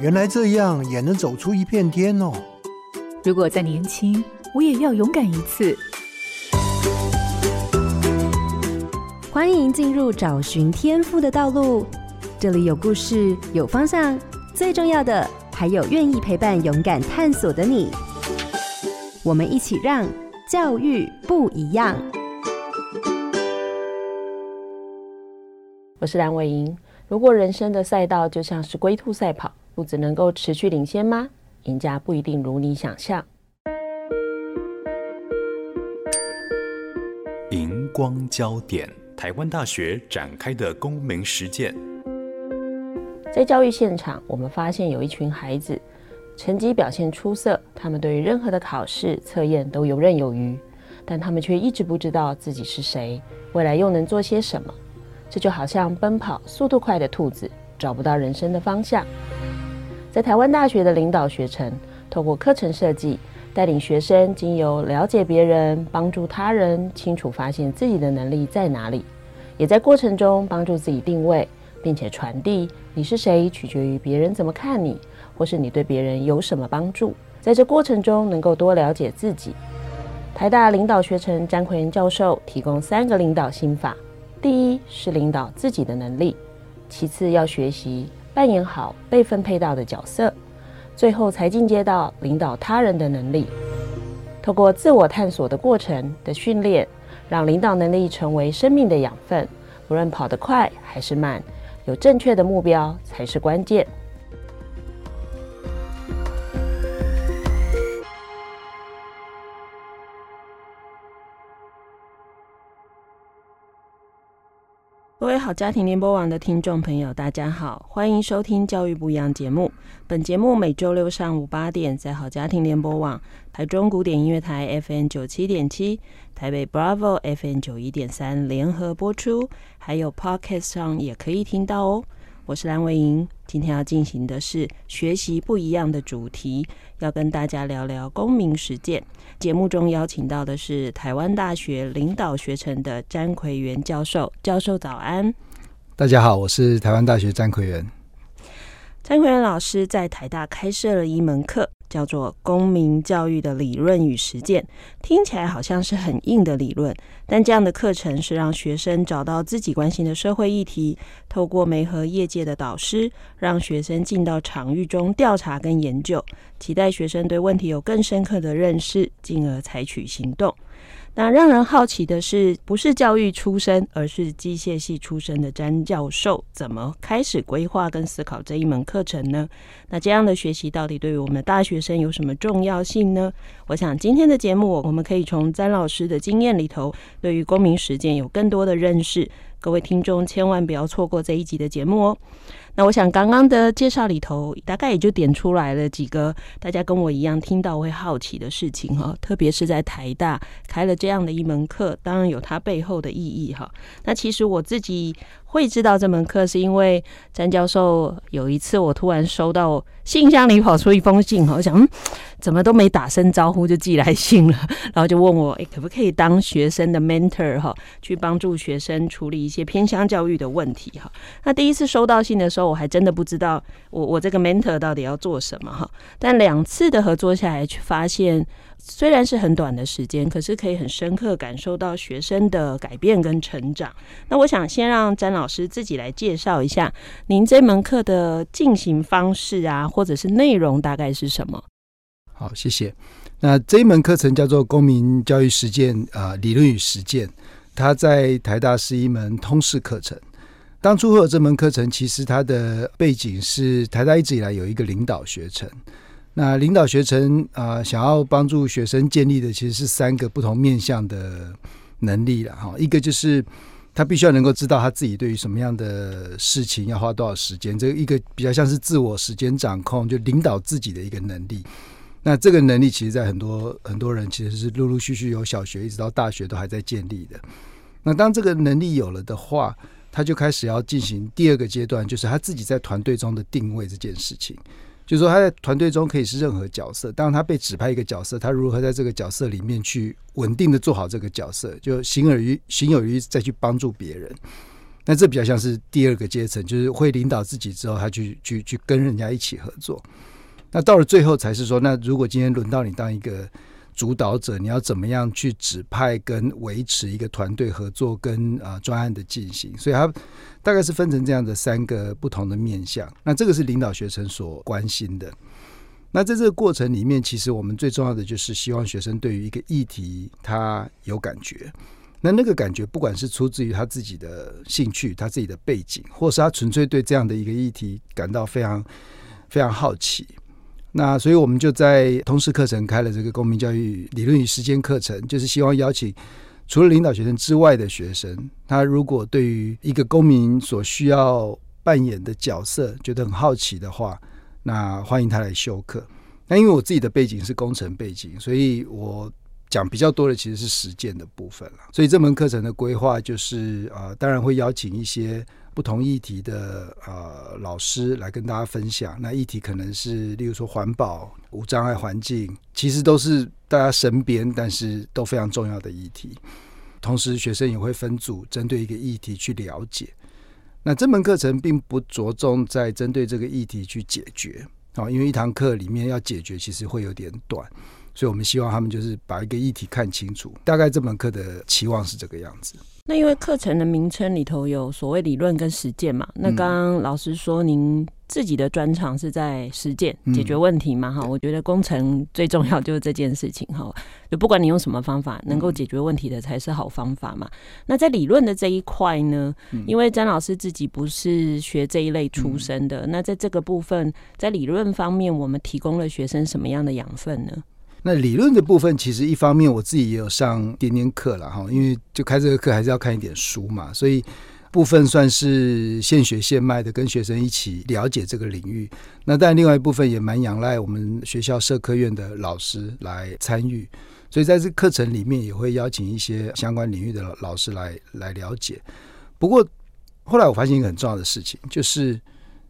原来这样也能走出一片天哦！如果再年轻，我也要勇敢一次。欢迎进入找寻天赋的道路，这里有故事，有方向，最重要的还有愿意陪伴、勇敢探索的你。我们一起让教育不一样。我是蓝伟莹。如果人生的赛道就像是龟兔赛跑，不只能够持续领先吗？赢家不一定如你想象。荧光焦点，台湾大学展开的公民实践。在教育现场，我们发现有一群孩子，成绩表现出色，他们对于任何的考试测验都游刃有余，但他们却一直不知道自己是谁，未来又能做些什么。这就好像奔跑速度快的兔子，找不到人生的方向。在台湾大学的领导学程，透过课程设计，带领学生经由了解别人、帮助他人，清楚发现自己的能力在哪里，也在过程中帮助自己定位，并且传递你是谁取决于别人怎么看你，或是你对别人有什么帮助。在这过程中，能够多了解自己。台大领导学程詹奎元教授提供三个领导心法：第一是领导自己的能力，其次要学习。扮演好被分配到的角色，最后才进阶到领导他人的能力。透过自我探索的过程的训练，让领导能力成为生命的养分。不论跑得快还是慢，有正确的目标才是关键。各位好家庭联播网的听众朋友，大家好，欢迎收听《教育不一样》节目。本节目每周六上午八点在好家庭联播网、台中古典音乐台 FM 九七点七、台北 Bravo FM 九一点三联合播出，还有 Podcast 上也可以听到哦。我是蓝维莹，今天要进行的是学习不一样的主题，要跟大家聊聊公民实践。节目中邀请到的是台湾大学领导学程的詹奎元教授，教授早安。大家好，我是台湾大学詹奎元。詹奎元老师在台大开设了一门课。叫做公民教育的理论与实践，听起来好像是很硬的理论，但这样的课程是让学生找到自己关心的社会议题，透过媒和业界的导师，让学生进到场域中调查跟研究，期待学生对问题有更深刻的认识，进而采取行动。那让人好奇的是，不是教育出身，而是机械系出身的詹教授，怎么开始规划跟思考这一门课程呢？那这样的学习到底对于我们大学生有什么重要性呢？我想今天的节目，我们可以从詹老师的经验里头，对于公民实践有更多的认识。各位听众千万不要错过这一集的节目哦。那我想刚刚的介绍里头，大概也就点出来了几个大家跟我一样听到会好奇的事情哈，特别是在台大开了这样的一门课，当然有它背后的意义哈。那其实我自己。会知道这门课是因为詹教授有一次，我突然收到信箱里跑出一封信，我想，怎么都没打声招呼就寄来信了，然后就问我，诶，可不可以当学生的 mentor 哈，去帮助学生处理一些偏乡教育的问题哈。那第一次收到信的时候，我还真的不知道我我这个 mentor 到底要做什么哈。但两次的合作下来，却发现。虽然是很短的时间，可是可以很深刻感受到学生的改变跟成长。那我想先让詹老师自己来介绍一下您这门课的进行方式啊，或者是内容大概是什么？好，谢谢。那这一门课程叫做公民教育实践啊、理论与实践。它在台大是一门通识课程。当初会有这门课程，其实它的背景是台大一直以来有一个领导学程。那领导学程啊、想要帮助学生建立的其实是三个不同面向的能力了哈。一个就是他必须要能够知道他自己对于什么样的事情要花多少时间，这一个比较像是自我时间掌控，就领导自己的一个能力。那这个能力其实，在很多很多人其实是陆陆续续由小学一直到大学都还在建立的。那当这个能力有了的话，他就开始要进行第二个阶段，就是他自己在团队中的定位这件事情。就是说他在团队中可以是任何角色，当他被指派一个角色，他如何在这个角色里面去稳定的做好这个角色，就行而于，行有余再去帮助别人。那这比较像是第二个阶层，就是会领导自己之后，他去去去跟人家一起合作。那到了最后才是说，那如果今天轮到你当一个主导者，你要怎么样去指派跟维持一个团队合作跟啊专案的进行？所以它大概是分成这样的三个不同的面向。那这个是领导学生所关心的。那在这个过程里面，其实我们最重要的就是希望学生对于一个议题他有感觉。那那个感觉，不管是出自于他自己的兴趣、他自己的背景，或是他纯粹对这样的一个议题感到非常非常好奇。那所以我们就在通识课程开了这个公民教育理论与实践课程，就是希望邀请除了领导学生之外的学生，他如果对于一个公民所需要扮演的角色觉得很好奇的话，那欢迎他来修课。那因为我自己的背景是工程背景，所以我。讲比较多的其实是实践的部分了，所以这门课程的规划就是啊、呃，当然会邀请一些不同议题的呃老师来跟大家分享。那议题可能是例如说环保、无障碍环境，其实都是大家身边但是都非常重要的议题。同时，学生也会分组针对一个议题去了解。那这门课程并不着重在针对这个议题去解决啊、因为一堂课里面要解决其实会有点短。所以，我们希望他们就是把一个议题看清楚。大概这门课的期望是这个样子。那因为课程的名称里头有所谓理论跟实践嘛，那刚刚老师说您自己的专长是在实践解决问题嘛？哈、嗯，我觉得工程最重要就是这件事情哈。就不管你用什么方法，能够解决问题的才是好方法嘛。那在理论的这一块呢，因为詹老师自己不是学这一类出身的，那在这个部分，在理论方面，我们提供了学生什么样的养分呢？那理论的部分，其实一方面我自己也有上点点课了哈，因为就开这个课还是要看一点书嘛，所以部分算是现学现卖的，跟学生一起了解这个领域。那但另外一部分也蛮仰赖我们学校社科院的老师来参与，所以在这课程里面也会邀请一些相关领域的老师来来了解。不过后来我发现一个很重要的事情，就是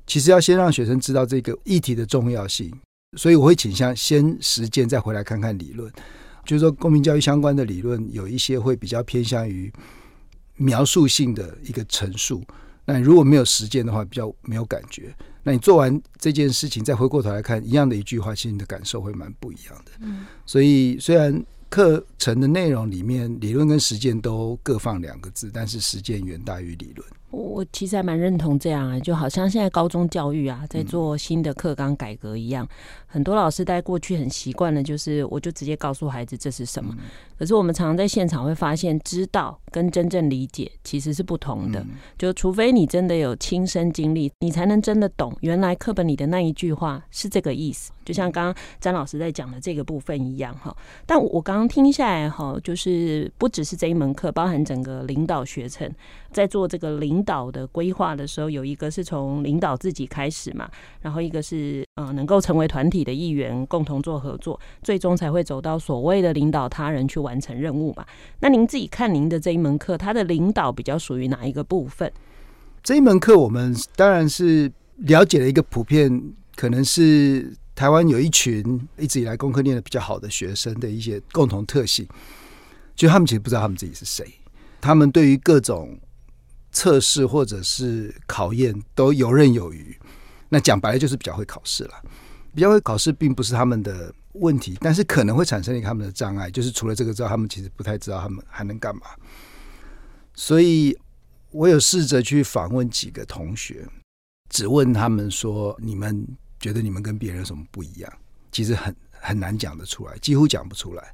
其实要先让学生知道这个议题的重要性。所以我会倾向先实践，再回来看看理论。就是说，公民教育相关的理论有一些会比较偏向于描述性的一个陈述。那你如果没有实践的话，比较没有感觉。那你做完这件事情，再回过头来看一样的一句话，其实你的感受会蛮不一样的。嗯。所以虽然课程的内容里面理论跟实践都各放两个字，但是实践远大于理论。我其实还蛮认同这样啊，就好像现在高中教育啊，在做新的课纲改革一样，嗯、很多老师在过去很习惯的，就是我就直接告诉孩子这是什么。嗯、可是我们常常在现场会发现，知道跟真正理解其实是不同的。嗯、就除非你真的有亲身经历，你才能真的懂原来课本里的那一句话是这个意思。就像刚刚詹老师在讲的这个部分一样哈。但我刚刚听下来哈，就是不只是这一门课，包含整个领导学程，在做这个领导的规划的时候，有一个是从领导自己开始嘛，然后一个是呃能够成为团体的一员，共同做合作，最终才会走到所谓的领导他人去完成任务嘛。那您自己看您的这一门课，它的领导比较属于哪一个部分？这一门课我们当然是了解了一个普遍，可能是台湾有一群一直以来功课念得比较好的学生的一些共同特性，就他们其实不知道他们自己是谁，他们对于各种。测试或者是考验都游刃有余，那讲白了就是比较会考试了。比较会考试并不是他们的问题，但是可能会产生一个他们的障碍，就是除了这个之外，他们其实不太知道他们还能干嘛。所以我有试着去访问几个同学，只问他们说：“你们觉得你们跟别人有什么不一样？”其实很很难讲得出来，几乎讲不出来。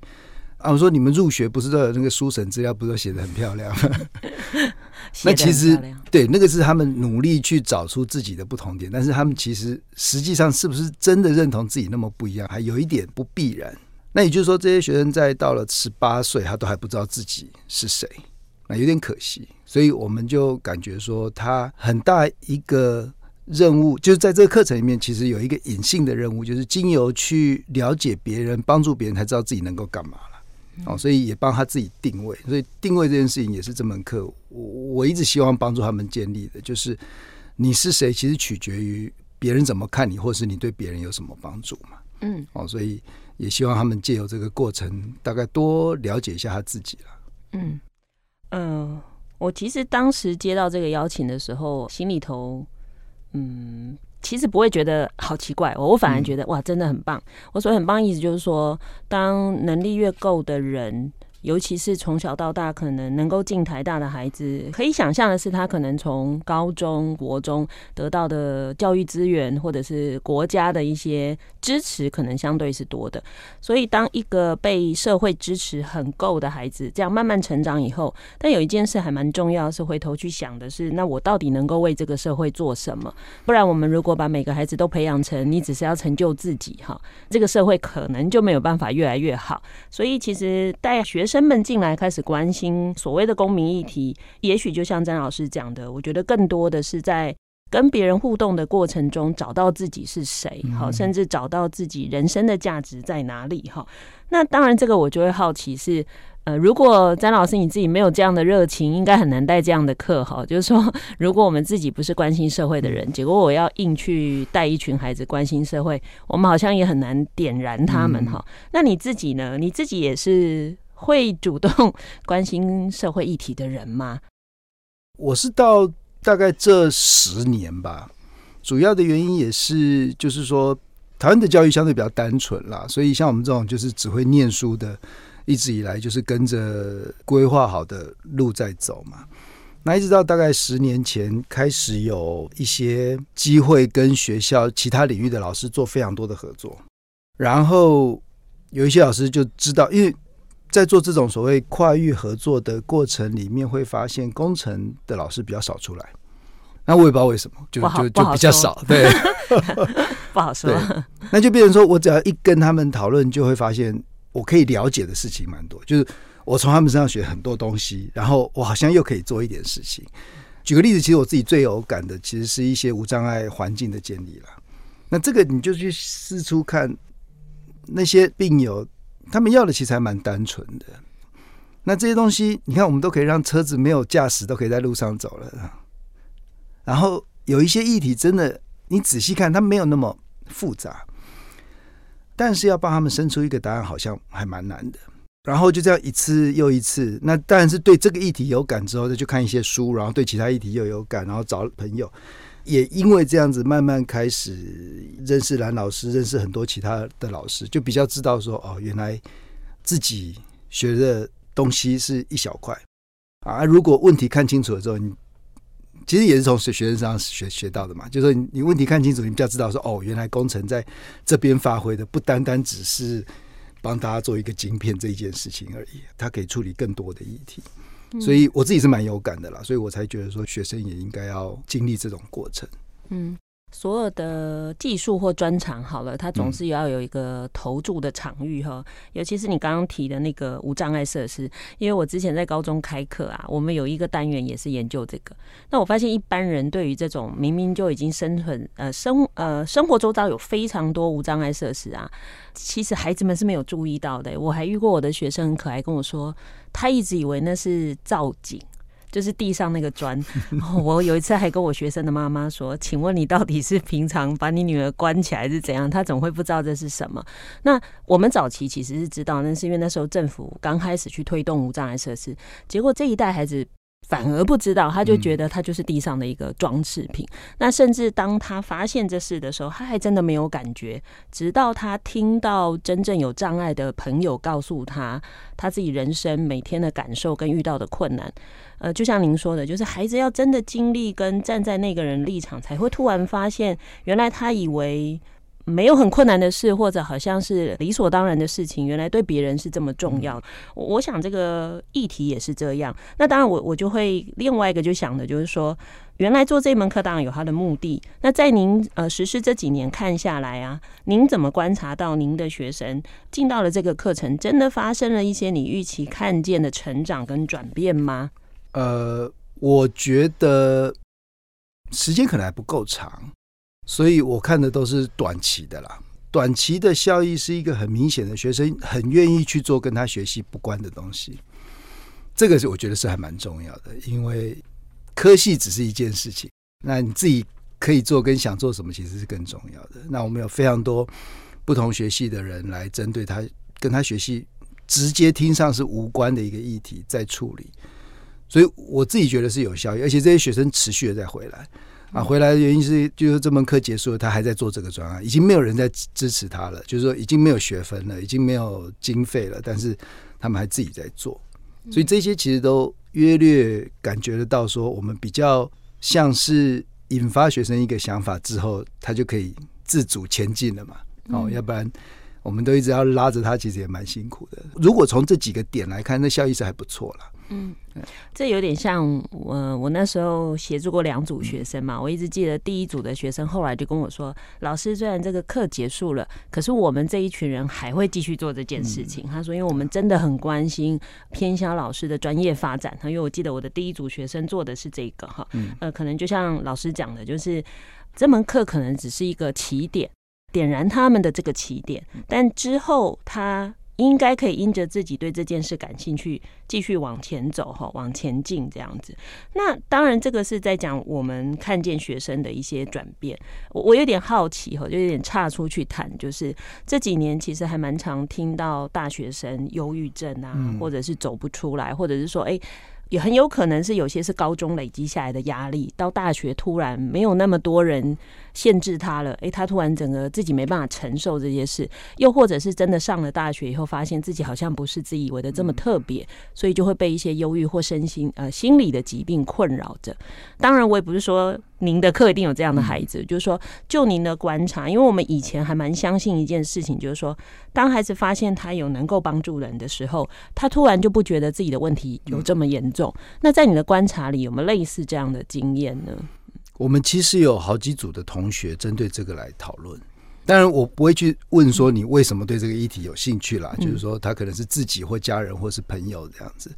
啊，我说你们入学不是都有那个书审资料，不是都写得很漂亮？那其实对，那个是他们努力去找出自己的不同点，但是他们其实实际上是不是真的认同自己那么不一样，还有一点不必然。那也就是说，这些学生在到了十八岁，他都还不知道自己是谁，那有点可惜。所以我们就感觉说，他很大一个任务，就是在这个课程里面，其实有一个隐性的任务，就是经由去了解别人、帮助别人，才知道自己能够干嘛。哦，所以也帮他自己定位，所以定位这件事情也是这门课我我一直希望帮助他们建立的，就是你是谁，其实取决于别人怎么看你，或是你对别人有什么帮助嘛。嗯，哦，所以也希望他们借由这个过程，大概多了解一下他自己了。嗯嗯。呃我其实当时接到这个邀请的时候，心里头，嗯，其实不会觉得好奇怪，我我反而觉得、嗯、哇，真的很棒。我所谓很棒意思就是说，当能力越够的人。尤其是从小到大可能能够进台大的孩子，可以想象的是，他可能从高中、国中得到的教育资源，或者是国家的一些支持，可能相对是多的。所以，当一个被社会支持很够的孩子，这样慢慢成长以后，但有一件事还蛮重要，是回头去想的是，那我到底能够为这个社会做什么？不然，我们如果把每个孩子都培养成你只是要成就自己，哈，这个社会可能就没有办法越来越好。所以，其实带学生们进来开始关心所谓的公民议题，也许就像詹老师讲的，我觉得更多的是在跟别人互动的过程中找到自己是谁，好，甚至找到自己人生的价值在哪里，哈。那当然，这个我就会好奇是，呃，如果詹老师你自己没有这样的热情，应该很难带这样的课，哈。就是说，如果我们自己不是关心社会的人，结果我要硬去带一群孩子关心社会，我们好像也很难点燃他们，哈。那你自己呢？你自己也是？会主动关心社会议题的人吗？我是到大概这十年吧，主要的原因也是就是说，台湾的教育相对比较单纯啦，所以像我们这种就是只会念书的，一直以来就是跟着规划好的路在走嘛。那一直到大概十年前，开始有一些机会跟学校其他领域的老师做非常多的合作，然后有一些老师就知道，因为在做这种所谓跨域合作的过程里面，会发现工程的老师比较少出来。那我也不知道为什么，就就就比较少。对，不好说。那就变成说我只要一跟他们讨论，就会发现我可以了解的事情蛮多。就是我从他们身上学很多东西，然后我好像又可以做一点事情。举个例子，其实我自己最有感的，其实是一些无障碍环境的建立了。那这个你就去四处看那些病友。他们要的其实还蛮单纯的。那这些东西，你看，我们都可以让车子没有驾驶，都可以在路上走了。然后有一些议题，真的你仔细看，它没有那么复杂，但是要帮他们生出一个答案，好像还蛮难的。然后就这样一次又一次，那当然是对这个议题有感之后，再去看一些书，然后对其他议题又有感，然后找朋友。也因为这样子，慢慢开始认识蓝老师，认识很多其他的老师，就比较知道说，哦，原来自己学的东西是一小块啊。如果问题看清楚了之后，你其实也是从学学生上学学到的嘛。就是说，你问题看清楚，你比较知道说，哦，原来工程在这边发挥的不单单只是帮大家做一个晶片这一件事情而已，它可以处理更多的议题。所以我自己是蛮有感的啦，所以我才觉得说学生也应该要经历这种过程。嗯。所有的技术或专长好了，它总是要有一个投注的场域哈。尤其是你刚刚提的那个无障碍设施，因为我之前在高中开课啊，我们有一个单元也是研究这个。那我发现一般人对于这种明明就已经生存呃生呃生活周遭有非常多无障碍设施啊，其实孩子们是没有注意到的。我还遇过我的学生很可爱跟我说，他一直以为那是造景。就是地上那个砖，我有一次还跟我学生的妈妈说：“请问你到底是平常把你女儿关起来是怎样？她怎么会不知道这是什么？”那我们早期其实是知道，那是因为那时候政府刚开始去推动无障碍设施，结果这一代孩子。反而不知道，他就觉得他就是地上的一个装饰品。嗯。那甚至当他发现这事的时候，他还真的没有感觉。直到他听到真正有障碍的朋友告诉他，他自己人生每天的感受跟遇到的困难。呃，就像您说的，就是孩子要真的经历跟站在那个人立场，才会突然发现，原来他以为。没有很困难的事，或者好像是理所当然的事情，原来对别人是这么重要。我想这个议题也是这样。那当然我，我我就会另外一个就想的就是说，原来做这门课当然有它的目的。那在您呃实施这几年看下来啊，您怎么观察到您的学生进到了这个课程，真的发生了一些你预期看见的成长跟转变吗？呃，我觉得时间可能还不够长。所以我看的都是短期的啦，短期的效益是一个很明显的，学生很愿意去做跟他学习不关的东西，这个是我觉得是还蛮重要的，因为科系只是一件事情，那你自己可以做跟想做什么其实是更重要的。那我们有非常多不同学系的人来针对他跟他学习直接听上是无关的一个议题在处理，所以我自己觉得是有效益，而且这些学生持续的在回来。啊，回来的原因是就是这门课结束了，他还在做这个专案，已经没有人在支持他了，就是说已经没有学分了，已经没有经费了，但是他们还自己在做，所以这些其实都约略感觉得到，说我们比较像是引发学生一个想法之后，他就可以自主前进了嘛，哦，要不然。我们都一直要拉着他，其实也蛮辛苦的。如果从这几个点来看，那效益是还不错了。嗯，这有点像我我那时候协助过两组学生嘛。我一直记得第一组的学生后来就跟我说：“老师，虽然这个课结束了，可是我们这一群人还会继续做这件事情。”他说：“因为我们真的很关心偏乡老师的专业发展。”因为我记得我的第一组学生做的是这个哈，呃，可能就像老师讲的，就是这门课可能只是一个起点。点燃他们的这个起点，但之后他应该可以因着自己对这件事感兴趣，继续往前走哈，往前进这样子。那当然，这个是在讲我们看见学生的一些转变。我我有点好奇哈，就有点岔出去谈，就是这几年其实还蛮常听到大学生忧郁症啊，或者是走不出来，或者是说，哎。也很有可能是有些是高中累积下来的压力，到大学突然没有那么多人限制他了，诶，他突然整个自己没办法承受这些事，又或者是真的上了大学以后，发现自己好像不是自以为的这么特别，所以就会被一些忧郁或身心呃心理的疾病困扰着。当然，我也不是说。您的课一定有这样的孩子，就是说，就您的观察，因为我们以前还蛮相信一件事情，就是说，当孩子发现他有能够帮助人的时候，他突然就不觉得自己的问题有这么严重。那在你的观察里，有没有类似这样的经验呢？我们其实有好几组的同学针对这个来讨论，当然我不会去问说你为什么对这个议题有兴趣啦，就是说他可能是自己或家人或是朋友这样子。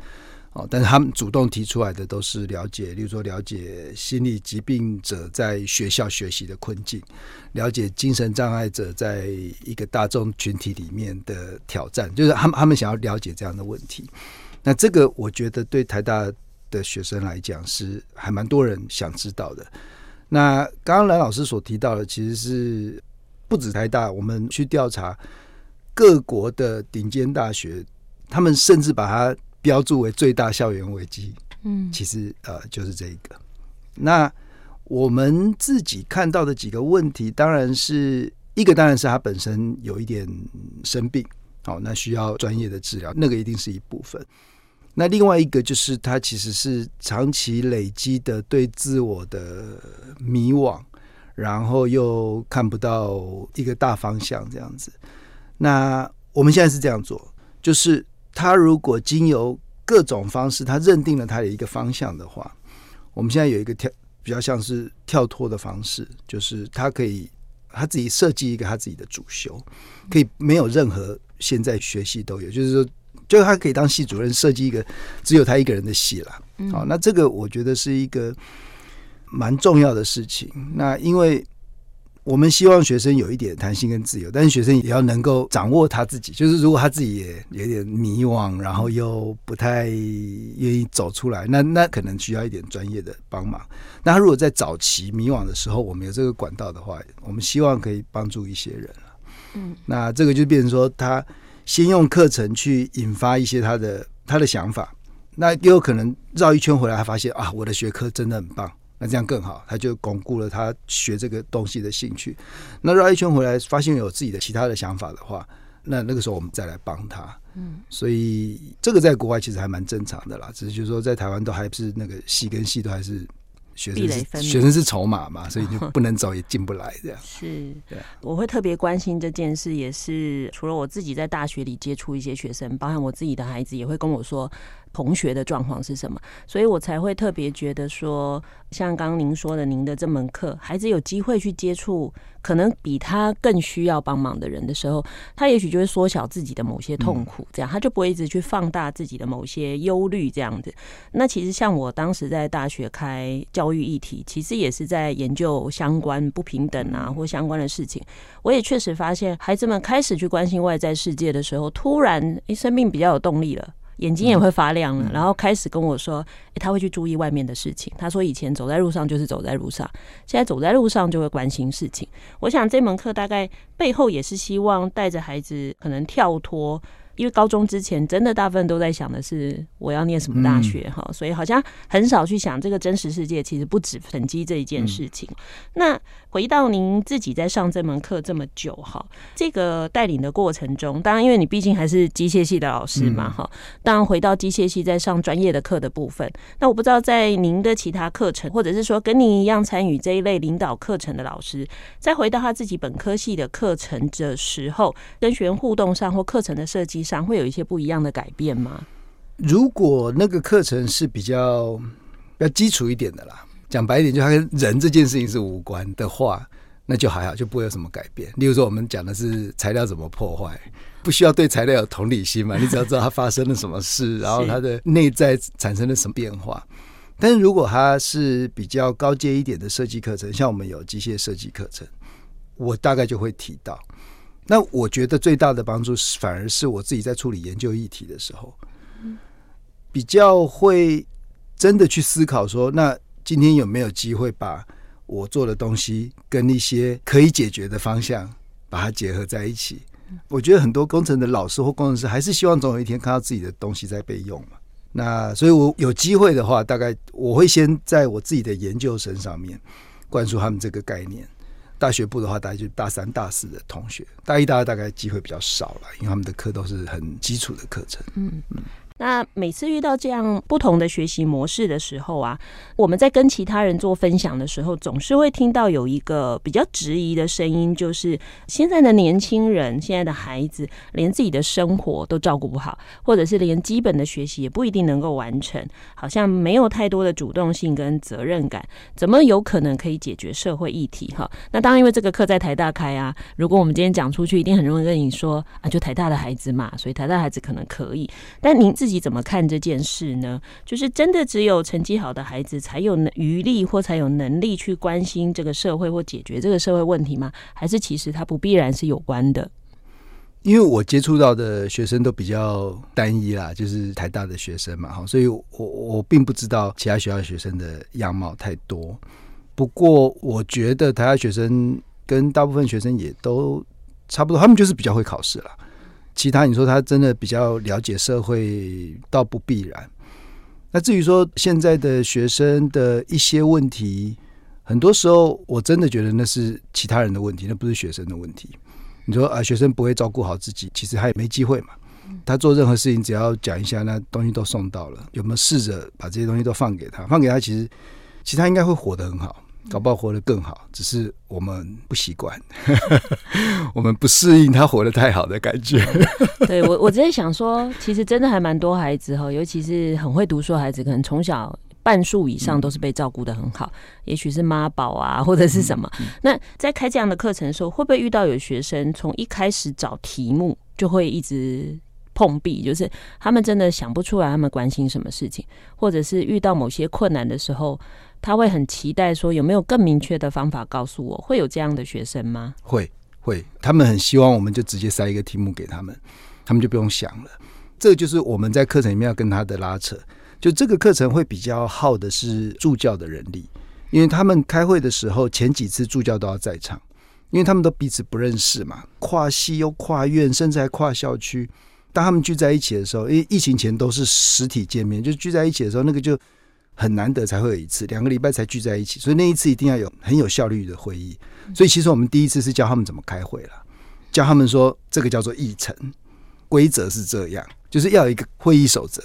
哦，但是他们主动提出来的都是了解，例如说了解心理疾病者在学校学习的困境，了解精神障碍者在一个大众群体里面的挑战，就是他们他们想要了解这样的问题。那这个我觉得对台大的学生来讲是还蛮多人想知道的。那刚刚蓝老师所提到的，其实是不止台大，我们去调查各国的顶尖大学，他们甚至把它。标注为最大校园危机，嗯，其实呃就是这一个。那我们自己看到的几个问题，当然是一个，当然是他本身有一点生病，好，那需要专业的治疗，那个一定是一部分。那另外一个就是他其实是长期累积的对自我的迷惘，然后又看不到一个大方向这样子。那我们现在是这样做，就是。他如果经由各种方式，他认定了他的一个方向的话，我们现在有一个跳比较像是跳脱的方式，就是他可以他自己设计一个他自己的主修，可以没有任何现在学系都有，就是说，就他可以当系主任设计一个只有他一个人的系了。好，那这个我觉得是一个蛮重要的事情。那因为。我们希望学生有一点弹性跟自由，但是学生也要能够掌握他自己。就是如果他自己也有点迷惘，然后又不太愿意走出来，那那可能需要一点专业的帮忙。那他如果在早期迷惘的时候，我们有这个管道的话，我们希望可以帮助一些人。嗯，那这个就变成说，他先用课程去引发一些他的他的想法，那又有可能绕一圈回来，他发现啊，我的学科真的很棒。那这样更好，他就巩固了他学这个东西的兴趣。那绕一圈回来，发现有自己的其他的想法的话，那那个时候我们再来帮他。嗯，所以这个在国外其实还蛮正常的啦。只是就是说，在台湾都还是那个系跟系都还是学生是学生是筹码嘛，所以就不能走也进不来这样。是，对，我会特别关心这件事，也是除了我自己在大学里接触一些学生，包含我自己的孩子也会跟我说。同学的状况是什么？所以我才会特别觉得说，像刚刚您说的，您的这门课，孩子有机会去接触可能比他更需要帮忙的人的时候，他也许就会缩小自己的某些痛苦，这样他就不会一直去放大自己的某些忧虑，这样子。那其实像我当时在大学开教育议题，其实也是在研究相关不平等啊或相关的事情。我也确实发现，孩子们开始去关心外在世界的时候，突然诶，生命比较有动力了。眼睛也会发亮了，然后开始跟我说，欸，他会去注意外面的事情。他说以前走在路上就是走在路上，现在走在路上就会关心事情。我想这门课大概背后也是希望带着孩子可能跳脱因为高中之前真的大部分都在想的是我要念什么大学哈，嗯、所以好像很少去想这个真实世界其实不止成绩这一件事情。嗯、那回到您自己在上这门课这么久哈，这个带领的过程中，当然因为你毕竟还是机械系的老师嘛哈，嗯、当然回到机械系在上专业的课的部分，那我不知道在您的其他课程，或者是说跟您一样参与这一类领导课程的老师，再回到他自己本科系的课程的时候，跟学员互动上或课程的设计上。会有一些不一样的改变吗？如果那个课程是比较要基础一点的啦，讲白一点，就它跟人这件事情是无关的话，那就还好，就不会有什么改变。例如说，我们讲的是材料怎么破坏，不需要对材料有同理心嘛，你只要知道它发生了什么事，然后它的内在产生了什么变化。但是如果它是比较高阶一点的设计课程，像我们有机械设计课程，我大概就会提到。那我觉得最大的帮助是，反而是我自己在处理研究议题的时候，比较会真的去思考说，那今天有没有机会把我做的东西跟一些可以解决的方向把它结合在一起？我觉得很多工程的老师或工程师还是希望总有一天看到自己的东西在被用嘛。那所以，我有机会的话，大概我会先在我自己的研究生上面灌输他们这个概念。大学部的话，大概就大三、大四的同学；大一、大二大概机会比较少了，因为他们的课都是很基础的课程。嗯嗯。那每次遇到这样不同的学习模式的时候啊，我们在跟其他人做分享的时候，总是会听到有一个比较质疑的声音，就是现在的年轻人、现在的孩子，连自己的生活都照顾不好，或者是连基本的学习也不一定能够完成，好像没有太多的主动性跟责任感，怎么有可能可以解决社会议题？哈，那当然，因为这个课在台大开啊，如果我们今天讲出去，一定很容易跟你说啊，就台大的孩子嘛，所以台大孩子可能可以，但您自己。自己怎么看这件事呢？就是真的只有成绩好的孩子才有余力或才有能力去关心这个社会或解决这个社会问题吗？还是其实它不必然是有关的？因为我接触到的学生都比较单一啦，就是台大的学生嘛，哈，所以我我并不知道其他学校学生的样貌太多。不过我觉得台大学生跟大部分学生也都差不多，他们就是比较会考试了。其他你说他真的比较了解社会，倒不必然。那至于说现在的学生的一些问题，很多时候我真的觉得那是其他人的问题，那不是学生的问题。你说啊，学生不会照顾好自己，其实他也没机会嘛。他做任何事情只要讲一下，那东西都送到了，有没有试着把这些东西都放给他？放给他，其实其实他应该会活得很好。搞不好活得更好，只是我们不习惯，我们不适应他活得太好的感觉。对我，我只是想说，其实真的还蛮多孩子哈，尤其是很会读书的孩子，可能从小半数以上都是被照顾的很好，嗯、也许是妈宝啊，或者是什么。嗯嗯、那在开这样的课程的时候，会不会遇到有学生从一开始找题目就会一直碰壁？就是他们真的想不出来他们关心什么事情，或者是遇到某些困难的时候。他会很期待说，有没有更明确的方法告诉我？会有这样的学生吗？会会，他们很希望我们就直接塞一个题目给他们，他们就不用想了。这就是我们在课程里面要跟他的拉扯。就这个课程会比较耗的是助教的人力，因为他们开会的时候前几次助教都要在场，因为他们都彼此不认识嘛，跨系又跨院，甚至还跨校区。当他们聚在一起的时候，因为疫情前都是实体见面，就聚在一起的时候，那个就。很难得才会有一次，两个礼拜才聚在一起，所以那一次一定要有很有效率的会议。所以其实我们第一次是教他们怎么开会了，教他们说这个叫做议程，规则是这样，就是要有一个会议守则。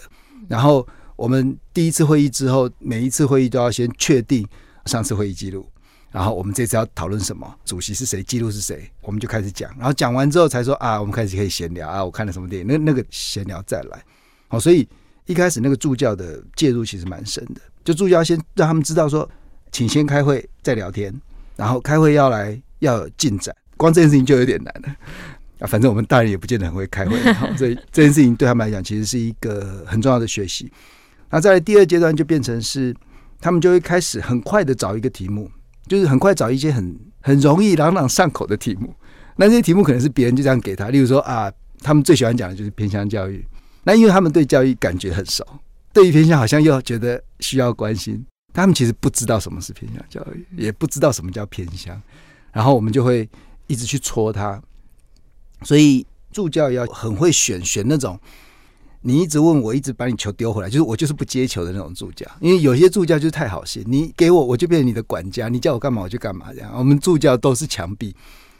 然后我们第一次会议之后，每一次会议都要先确定上次会议记录，然后我们这次要讨论什么，主席是谁，记录是谁，我们就开始讲。然后讲完之后才说啊，我们开始可以闲聊啊，我看了什么电影，那那个闲聊再来。好，所以。一开始那个助教的介入其实蛮深的，就助教先让他们知道说，请先开会再聊天，然后开会要来要有进展，光这件事情就有点难了 啊。反正我们大人也不见得很会开会，所以这件事情对他们来讲其实是一个很重要的学习。那在第二阶段就变成是，他们就会开始很快的找一个题目，就是很快找一些很很容易朗朗上口的题目。那这些题目可能是别人就这样给他，例如说啊，他们最喜欢讲的就是偏向教育。那因为他们对教育感觉很熟，对于偏向好像又觉得需要关心，他们其实不知道什么是偏向教育，也不知道什么叫偏向，然后我们就会一直去戳他，所以助教要很会选，选那种你一直问我，一直把你球丢回来，就是我就是不接球的那种助教。因为有些助教就是太好心，你给我我就变成你的管家，你叫我干嘛我就干嘛这样。我们助教都是墙壁，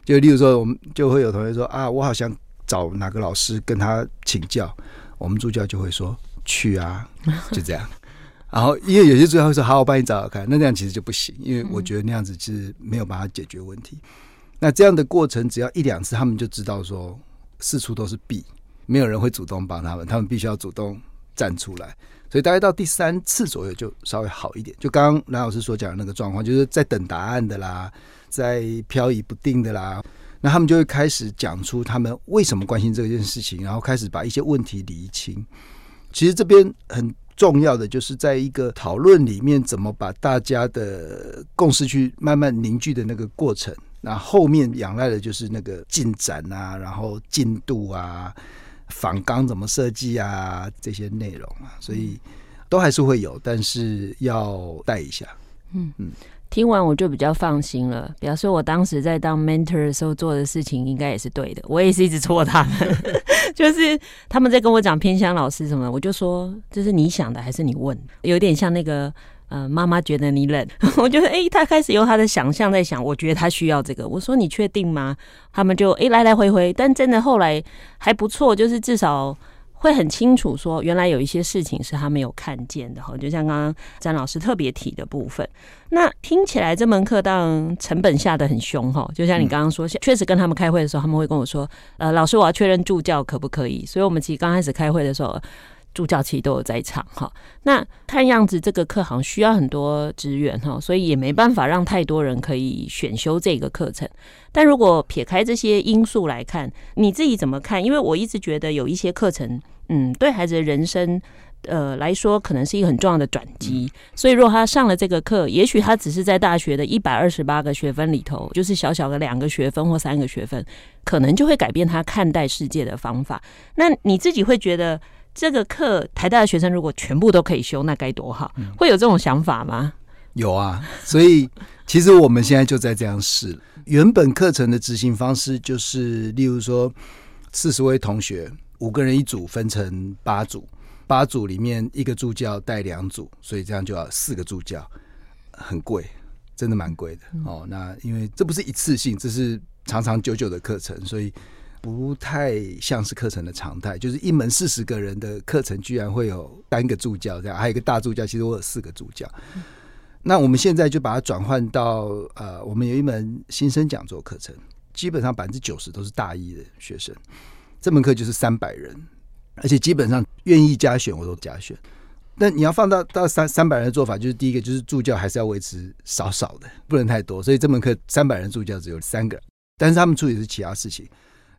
就例如说，我们就会有同学说啊，我好想找哪个老师跟他请教，我们助教就会说去啊，就这样。然后，因为有些助教会说：“好，我帮你找找看。”那这样其实就不行，因为我觉得那样子其实没有办法解决问题。那这样的过程只要一两次，他们就知道说四处都是弊，没有人会主动帮他们，他们必须要主动站出来。所以大概到第三次左右就稍微好一点。就刚刚蓝老师所讲的那个状况，就是在等答案的啦，在飘移不定的啦，那他们就会开始讲出他们为什么关心这件事情，然后开始把一些问题厘清。其实这边很。重要的就是在一个讨论里面，怎么把大家的共识去慢慢凝聚的那个过程。那后面仰赖的就是那个进展啊，然后进度啊，仿纲怎么设计啊，这些内容啊，所以都还是会有，但是要带一下。嗯嗯。听完我就比较放心了，表示我当时在当 mentor 的时候做的事情应该也是对的。我也是一直戳他们，就是他们在跟我讲偏乡老师什么，我就说这是你想的还是你问？有点像那个呃妈妈觉得你冷，我觉得哎，他开始用他的想象在想，我觉得他需要这个。我说你确定吗？他们就哎来来回回，但真的后来还不错，就是至少。会很清楚说，原来有一些事情是他没有看见的哈，就像刚刚詹老师特别提的部分。那听起来这门课当成本下得很凶哈，就像你刚刚说，确实跟他们开会的时候，他们会跟我说，呃，老师我要确认助教可不可以？所以我们其实刚开始开会的时候。助教其实都有在场哈，那看样子这个课好像需要很多资源哈，所以也没办法让太多人可以选修这个课程。但如果撇开这些因素来看，你自己怎么看？因为我一直觉得有一些课程，嗯，对孩子的人生呃来说，可能是一个很重要的转机。所以如果他上了这个课，也许他只是在大学的一百二十八个学分里头，就是小小的两个学分或三个学分，可能就会改变他看待世界的方法。那你自己会觉得？这个课台大的学生如果全部都可以修，那该多好！会有这种想法吗？有啊，所以其实我们现在就在这样试。原本课程的执行方式就是，例如说四十位同学，五个人一组，分成八组，八组里面一个助教带两组，所以这样就要四个助教，很贵，真的蛮贵的哦。那因为这不是一次性，这是长长久久的课程，所以。不太像是课程的常态，就是一门四十个人的课程，居然会有单个助教这样，还有一个大助教。其实我有四个助教。嗯、那我们现在就把它转换到呃，我们有一门新生讲座课程，基本上百分之九十都是大一的学生。这门课就是三百人，而且基本上愿意加选我都加选。那你要放到到三三百人的做法，就是第一个就是助教还是要维持少少的，不能太多。所以这门课三百人助教只有三个，但是他们处理是其他事情。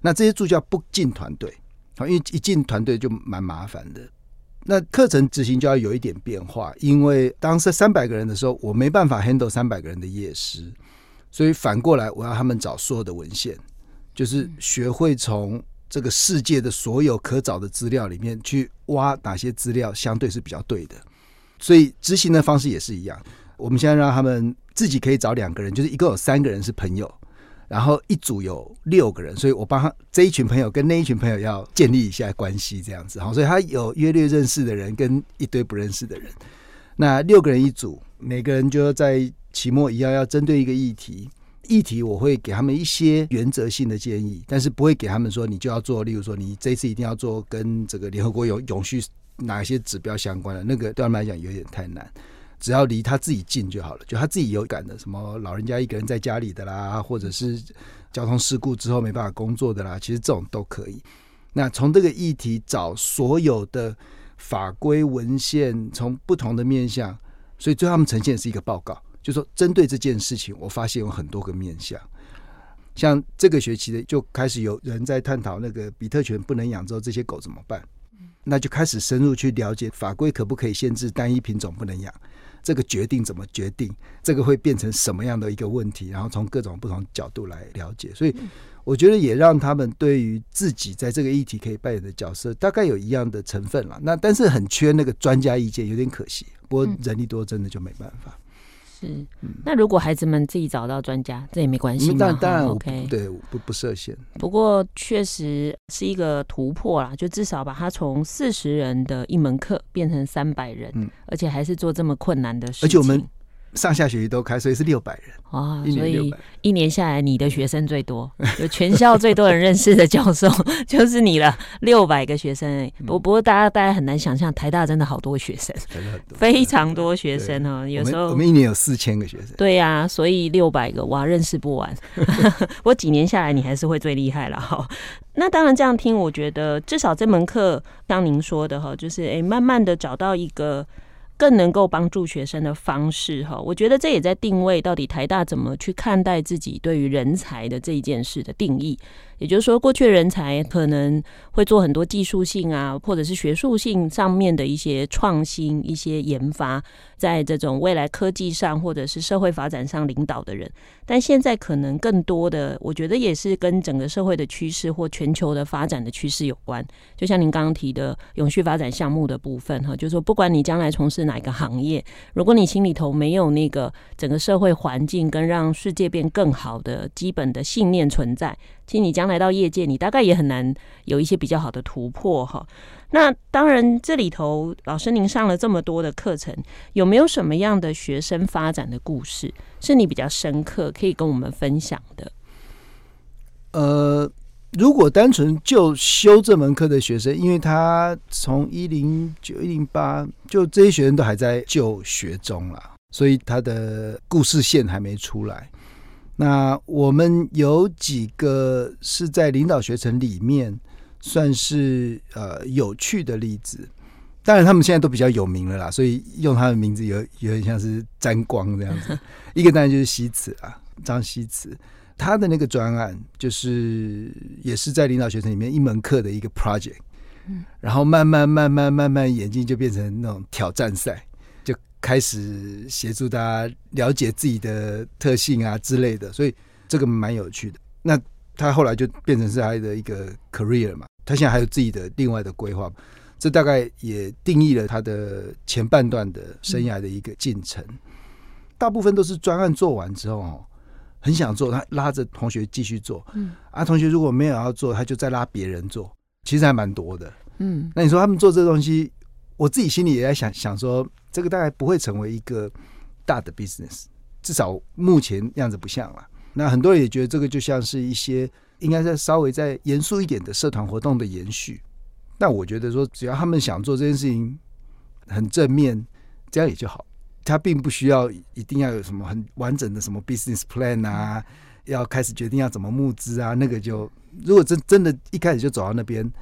那这些助教不进团队，因为一进团队就蛮麻烦的。那课程执行就要有一点变化，因为当时三百个人的时候，我没办法 handle 三百个人的夜师，所以反过来我要他们找所有的文献，就是学会从这个世界的所有可找的资料里面去挖哪些资料相对是比较对的。所以执行的方式也是一样，我们现在让他们自己可以找两个人，就是一共有三个人是朋友。然后一组有六个人，所以我帮他这一群朋友跟那一群朋友要建立一下关系，这样子好，所以他有约略认识的人跟一堆不认识的人。那六个人一组，每个人就要在期末一样要针对一个议题，议题我会给他们一些原则性的建议，但是不会给他们说你就要做，例如说你这次一定要做跟这个联合国有永续哪些指标相关的，那个对他们来讲有点太难。只要离他自己近就好了，就他自己有感的，什么老人家一个人在家里的啦，或者是交通事故之后没办法工作的啦，其实这种都可以。那从这个议题找所有的法规文献，从不同的面向，所以最后他们呈现是一个报告，就说针对这件事情，我发现有很多个面向。像这个学期的就开始有人在探讨那个比特犬不能养之后，这些狗怎么办？那就开始深入去了解法规可不可以限制单一品种不能养。这个决定怎么决定？这个会变成什么样的一个问题？然后从各种不同角度来了解，所以我觉得也让他们对于自己在这个议题可以扮演的角色，大概有一样的成分了。那但是很缺那个专家意见，有点可惜。不过人力多，真的就没办法。是，那如果孩子们自己找到专家，这也没关系。当然，当然，OK，对，不不设限。不过确实是一个突破啦，就至少把它从四十人的一门课变成三百人，嗯，而且还是做这么困难的事情。而且我们。上下学期都开，所以是六百人啊，所以一年下来，你的学生最多，有全校最多人认识的教授就是你了，六百个学生。不不过大家大家很难想象，台大真的好多学生，非常多学生哦。有时候我们一年有四千个学生，对呀，所以六百个哇，认识不完。我几年下来，你还是会最厉害了哈。那当然这样听，我觉得至少这门课，像您说的哈，就是哎，慢慢的找到一个。更能够帮助学生的方式，哈，我觉得这也在定位到底台大怎么去看待自己对于人才的这一件事的定义。也就是说，过去的人才可能会做很多技术性啊，或者是学术性上面的一些创新、一些研发，在这种未来科技上或者是社会发展上领导的人。但现在可能更多的，我觉得也是跟整个社会的趋势或全球的发展的趋势有关。就像您刚刚提的永续发展项目的部分，哈，就是说不管你将来从事哪个行业，如果你心里头没有那个整个社会环境跟让世界变更好的基本的信念存在。其实你将来到业界，你大概也很难有一些比较好的突破哈。那当然，这里头老师您上了这么多的课程，有没有什么样的学生发展的故事是你比较深刻可以跟我们分享的？呃，如果单纯就修这门课的学生，因为他从一零九一零八，就这些学生都还在就学中啦，所以他的故事线还没出来。那我们有几个是在领导学程里面算是呃有趣的例子，当然他们现在都比较有名了啦，所以用他的名字有有点像是沾光这样子。一个当然就是希慈啊，张希慈，他的那个专案就是也是在领导学程里面一门课的一个 project，然后慢慢慢慢慢慢演进就变成那种挑战赛。开始协助大家了解自己的特性啊之类的，所以这个蛮有趣的。那他后来就变成是他的一个 career 嘛，他现在还有自己的另外的规划，这大概也定义了他的前半段的生涯的一个进程。大部分都是专案做完之后哦，很想做，他拉着同学继续做。嗯，啊，同学如果没有要做，他就再拉别人做，其实还蛮多的。嗯，那你说他们做这东西？我自己心里也在想想说，这个大概不会成为一个大的 business，至少目前样子不像了。那很多人也觉得这个就像是一些应该再稍微再严肃一点的社团活动的延续。但我觉得说，只要他们想做这件事情很正面，这样也就好。他并不需要一定要有什么很完整的什么 business plan 啊，要开始决定要怎么募资啊，那个就如果真真的一开始就走到那边。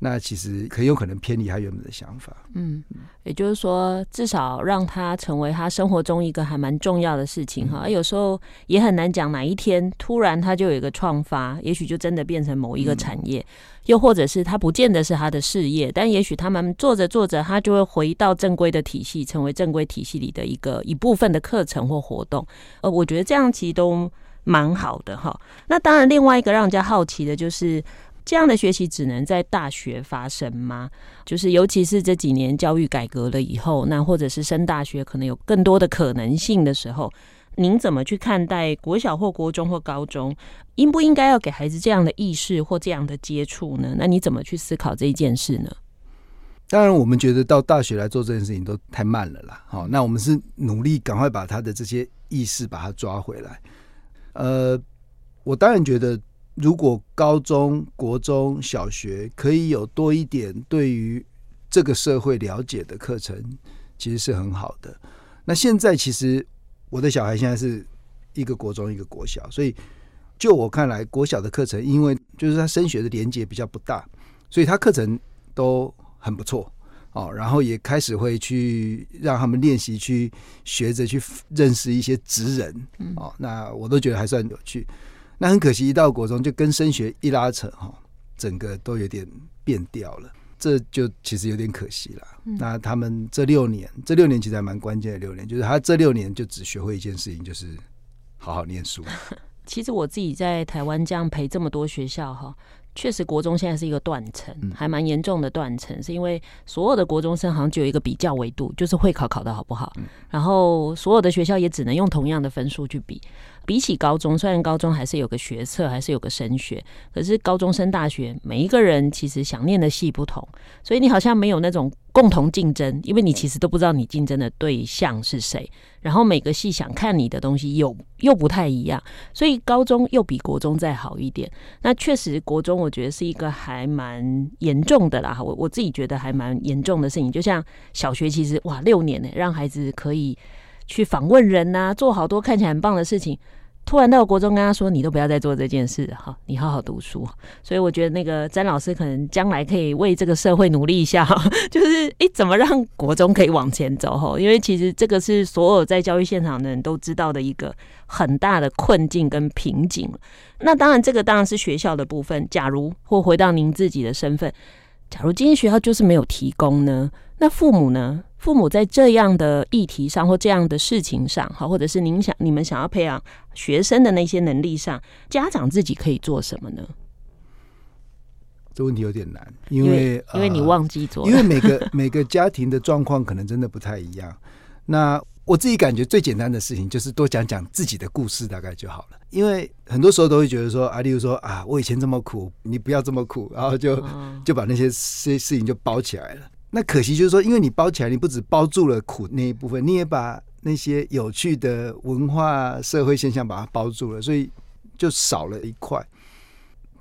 那其实很有可能偏离他原本的想法。嗯，也就是说，至少让他成为他生活中一个还蛮重要的事情哈。嗯、有时候也很难讲哪一天突然他就有一个创发，也许就真的变成某一个产业，嗯、又或者是他不见得是他的事业，但也许他们做着做着，他就会回到正规的体系，成为正规体系里的一个一部分的课程或活动。呃，我觉得这样其实都蛮好的哈。那当然，另外一个让人家好奇的就是。这样的学习只能在大学发生吗？就是尤其是这几年教育改革了以后，那或者是升大学可能有更多的可能性的时候，您怎么去看待国小或国中或高中，应不应该要给孩子这样的意识或这样的接触呢？那你怎么去思考这一件事呢？当然，我们觉得到大学来做这件事情都太慢了啦。好，那我们是努力赶快把他的这些意识把他抓回来。呃，我当然觉得。如果高中国中小学可以有多一点对于这个社会了解的课程，其实是很好的。那现在其实我的小孩现在是一个国中一个国小，所以就我看来，国小的课程因为就是他升学的连接比较不大，所以他课程都很不错哦。然后也开始会去让他们练习去学着去认识一些职人哦。那我都觉得还算有趣。那很可惜，一到国中就跟升学一拉扯哈，整个都有点变掉了，这就其实有点可惜了。嗯、那他们这六年，这六年其实还蛮关键的六年，就是他这六年就只学会一件事情，就是好好念书。其实我自己在台湾这样陪这么多学校哈，确实国中现在是一个断层，还蛮严重的断层，是因为所有的国中生好像只有一个比较维度，就是会考考得好不好，然后所有的学校也只能用同样的分数去比。比起高中，虽然高中还是有个学测，还是有个升学，可是高中升大学，每一个人其实想念的系不同，所以你好像没有那种共同竞争，因为你其实都不知道你竞争的对象是谁，然后每个系想看你的东西又又不太一样，所以高中又比国中再好一点。那确实，国中我觉得是一个还蛮严重的啦，我我自己觉得还蛮严重的事情。就像小学，其实哇，六年呢，让孩子可以去访问人呐、做好多看起来很棒的事情。突然到国中，跟他说：“你都不要再做这件事，哈，你好好读书。”所以我觉得那个詹老师可能将来可以为这个社会努力一下，就是诶、怎么让国中可以往前走？哈，因为其实这个是所有在教育现场的人都知道的一个很大的困境跟瓶颈。那当然，这个当然是学校的部分。假如或回到您自己的身份，假如今天学校就是没有提供呢？那父母呢？父母在这样的议题上或这样的事情上，好，或者是您想你们想要培养学生的那些能力上，家长自己可以做什么呢？这问题有点难，因为因为，你忘记做了，因为每个每个家庭的状况可能真的不太一样。那我自己感觉最简单的事情就是多讲讲自己的故事，大概就好了。因为很多时候都会觉得说啊，例如说啊，我以前这么苦，你不要这么苦，然后就就把那些事事情就包起来了。那可惜就是说，因为你包起来，你不只包住了苦那一部分，你也把那些有趣的文化社会现象把它包住了，所以就少了一块。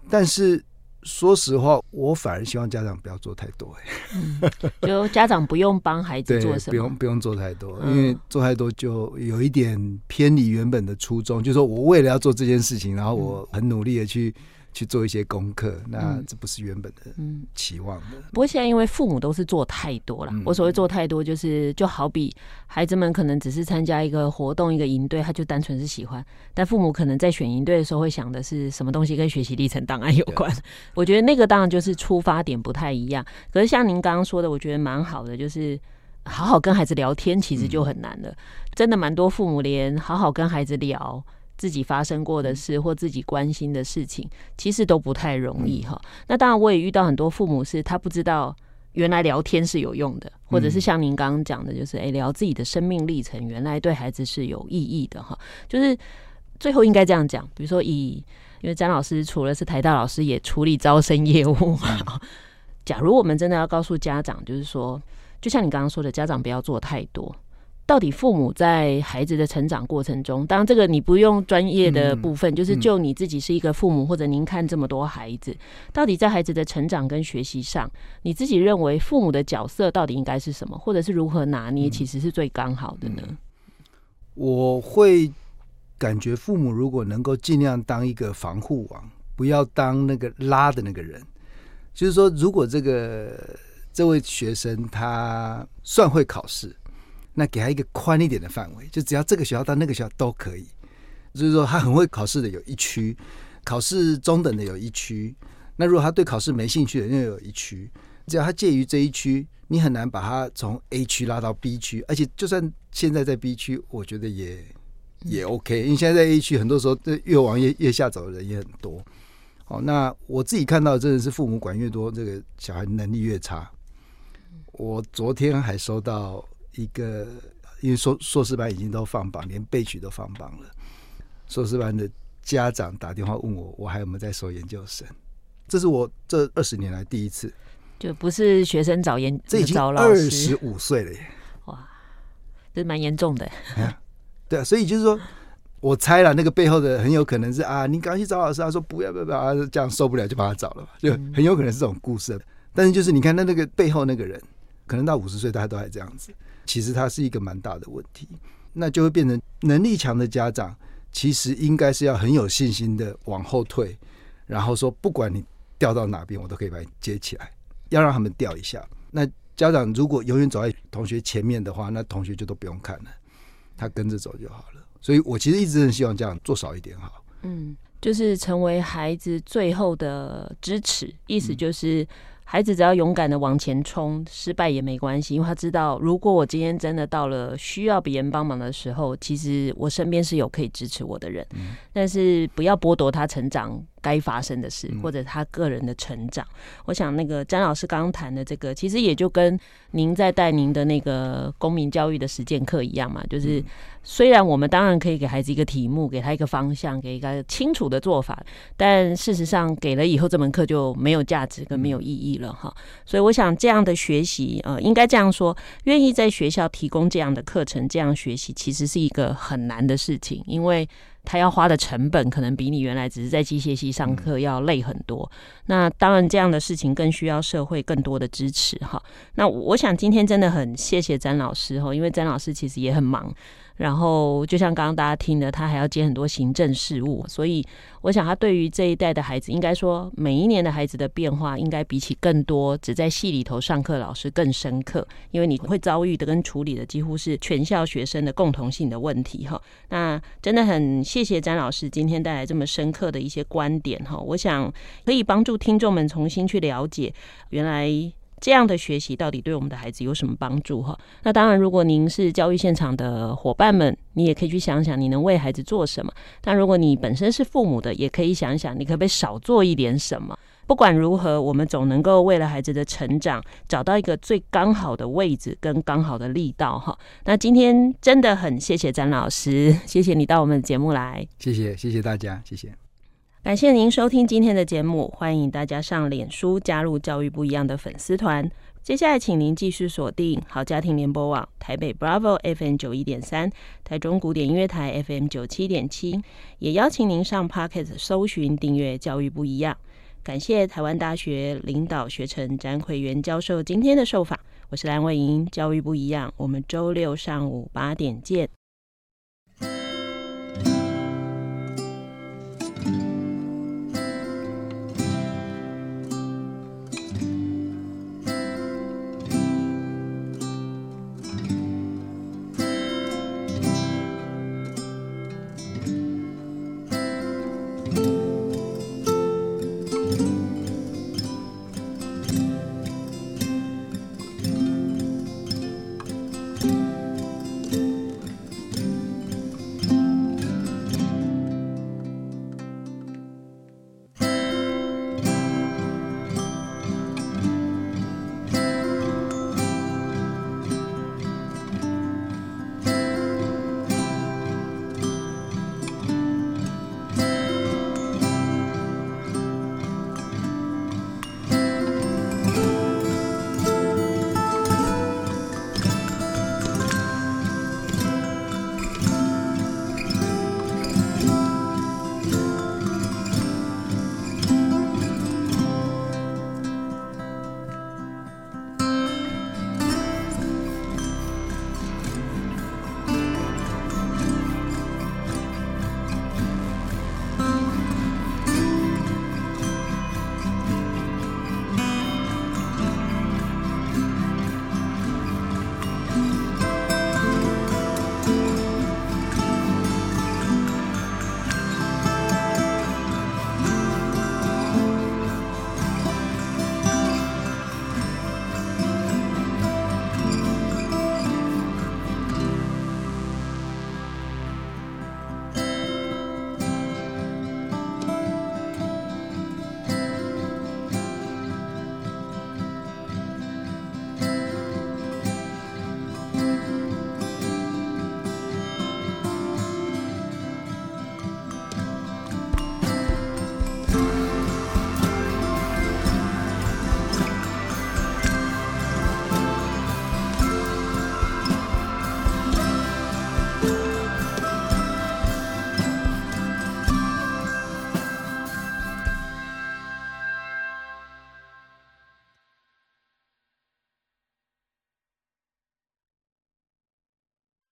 但是说实话，我反而希望家长不要做太多，嗯，就家长不用帮孩子做什么，不用不用做太多，因为做太多就有一点偏离原本的初衷，就是说我为了要做这件事情，然后我很努力的去。去做一些功课，那这不是原本的期望的。不过现在因为父母都是做太多了，嗯、我所谓做太多，就是就好比孩子们可能只是参加一个活动、一个营队，他就单纯是喜欢。但父母可能在选营队的时候会想的是什么东西跟学习历程档案有关。我觉得那个当然就是出发点不太一样。可是像您刚刚说的，我觉得蛮好的，就是好好跟孩子聊天，其实就很难了。嗯、真的蛮多父母连好好跟孩子聊。自己发生过的事或自己关心的事情，其实都不太容易哈。那当然，我也遇到很多父母是他不知道原来聊天是有用的，或者是像您刚刚讲的，就是诶，聊自己的生命历程，原来对孩子是有意义的哈。就是最后应该这样讲，比如说以，因为詹老师除了是台大老师，也处理招生业务嘛。假如我们真的要告诉家长，就是说，就像你刚刚说的，家长不要做太多。到底父母在孩子的成长过程中，当然这个你不用专业的部分，嗯、就是就你自己是一个父母，或者您看这么多孩子，到底在孩子的成长跟学习上，你自己认为父母的角色到底应该是什么，或者是如何拿捏，其实是最刚好的呢？我会感觉父母如果能够尽量当一个防护网，不要当那个拉的那个人。就是说，如果这个这位学生他算会考试。那给他一个宽一点的范围，就只要这个学校到那个学校都可以。就是说，他很会考试的有一区，考试中等的有一区。那如果他对考试没兴趣的，又有一区。只要他介于这一区，你很难把他从 A 区拉到 B 区。而且，就算现在在 B 区，我觉得也也 OK。因为现在在 A 区，很多时候这越往越越下走的人也很多。好，那我自己看到真的是父母管越多，这个小孩能力越差。我昨天还收到。一个，因为硕硕士班已经都放榜，连备取都放榜了。硕士班的家长打电话问我，我还有没有在收研究生？这是我这二十年来第一次，就不是学生找研，这已经二十五岁了耶！哇，这蛮严重的。啊，对啊，所以就是说，我猜了那个背后的很有可能是啊，你赶快去找老师，他说不要不要不要，这样受不了就把他找了吧，就很有可能是这种故事。但是就是你看，那那个背后那个人，可能到五十岁，大家都还这样子。其实它是一个蛮大的问题，那就会变成能力强的家长，其实应该是要很有信心的往后退，然后说不管你掉到哪边，我都可以把你接起来，要让他们掉一下。那家长如果永远走在同学前面的话，那同学就都不用看了，他跟着走就好了。所以我其实一直很希望这样做少一点好。嗯，就是成为孩子最后的支持，意思就是。孩子只要勇敢的往前冲，失败也没关系，因为他知道，如果我今天真的到了需要别人帮忙的时候，其实我身边是有可以支持我的人。嗯、但是不要剥夺他成长该发生的事，嗯、或者他个人的成长。我想那个詹老师刚刚谈的这个，其实也就跟您在带您的那个公民教育的实践课一样嘛，就是。虽然我们当然可以给孩子一个题目，给他一个方向，给一个清楚的做法，但事实上给了以后，这门课就没有价值跟没有意义了哈。所以我想这样的学习，呃，应该这样说，愿意在学校提供这样的课程，这样学习其实是一个很难的事情，因为他要花的成本可能比你原来只是在机械系上课要累很多。那当然这样的事情更需要社会更多的支持哈。那我想今天真的很谢谢詹老师哈，因为詹老师其实也很忙。然后，就像刚刚大家听的，他还要接很多行政事务，所以我想他对于这一代的孩子，应该说每一年的孩子的变化，应该比起更多只在系里头上课老师更深刻，因为你会遭遇的跟处理的几乎是全校学生的共同性的问题哈。那真的很谢谢詹老师今天带来这么深刻的一些观点哈，我想可以帮助听众们重新去了解原来。这样的学习到底对我们的孩子有什么帮助？哈，那当然，如果您是教育现场的伙伴们，你也可以去想想你能为孩子做什么。但如果你本身是父母的，也可以想想，你可不可以少做一点什么？不管如何，我们总能够为了孩子的成长，找到一个最刚好的位置跟刚好的力道。哈，那今天真的很谢谢詹老师，谢谢你到我们的节目来，谢谢，谢谢大家，谢谢。感谢您收听今天的节目，欢迎大家上脸书加入教育不一样的粉丝团。接下来，请您继续锁定好家庭联播网台北 Bravo FM 九一点三、台中古典音乐台 FM 九七点七，也邀请您上 Pocket 搜寻订阅教育不一样。感谢台湾大学领导学程詹惠元教授今天的受访，我是蓝伟莹，教育不一样，我们周六上午八点见。